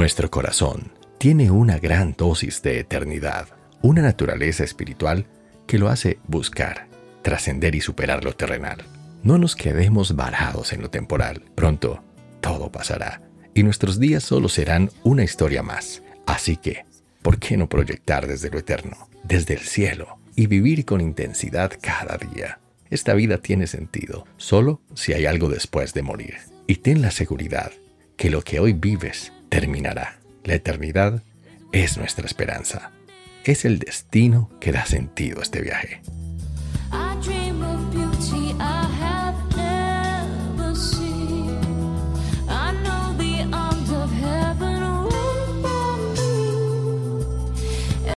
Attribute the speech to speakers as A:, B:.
A: Nuestro corazón tiene una gran dosis de eternidad, una naturaleza espiritual que lo hace buscar, trascender y superar lo terrenal. No nos quedemos varados en lo temporal. Pronto, todo pasará y nuestros días solo serán una historia más. Así que, ¿por qué no proyectar desde lo eterno, desde el cielo, y vivir con intensidad cada día? Esta vida tiene sentido solo si hay algo después de morir. Y ten la seguridad que lo que hoy vives terminará. La eternidad es nuestra esperanza. Es el destino que da sentido a este viaje.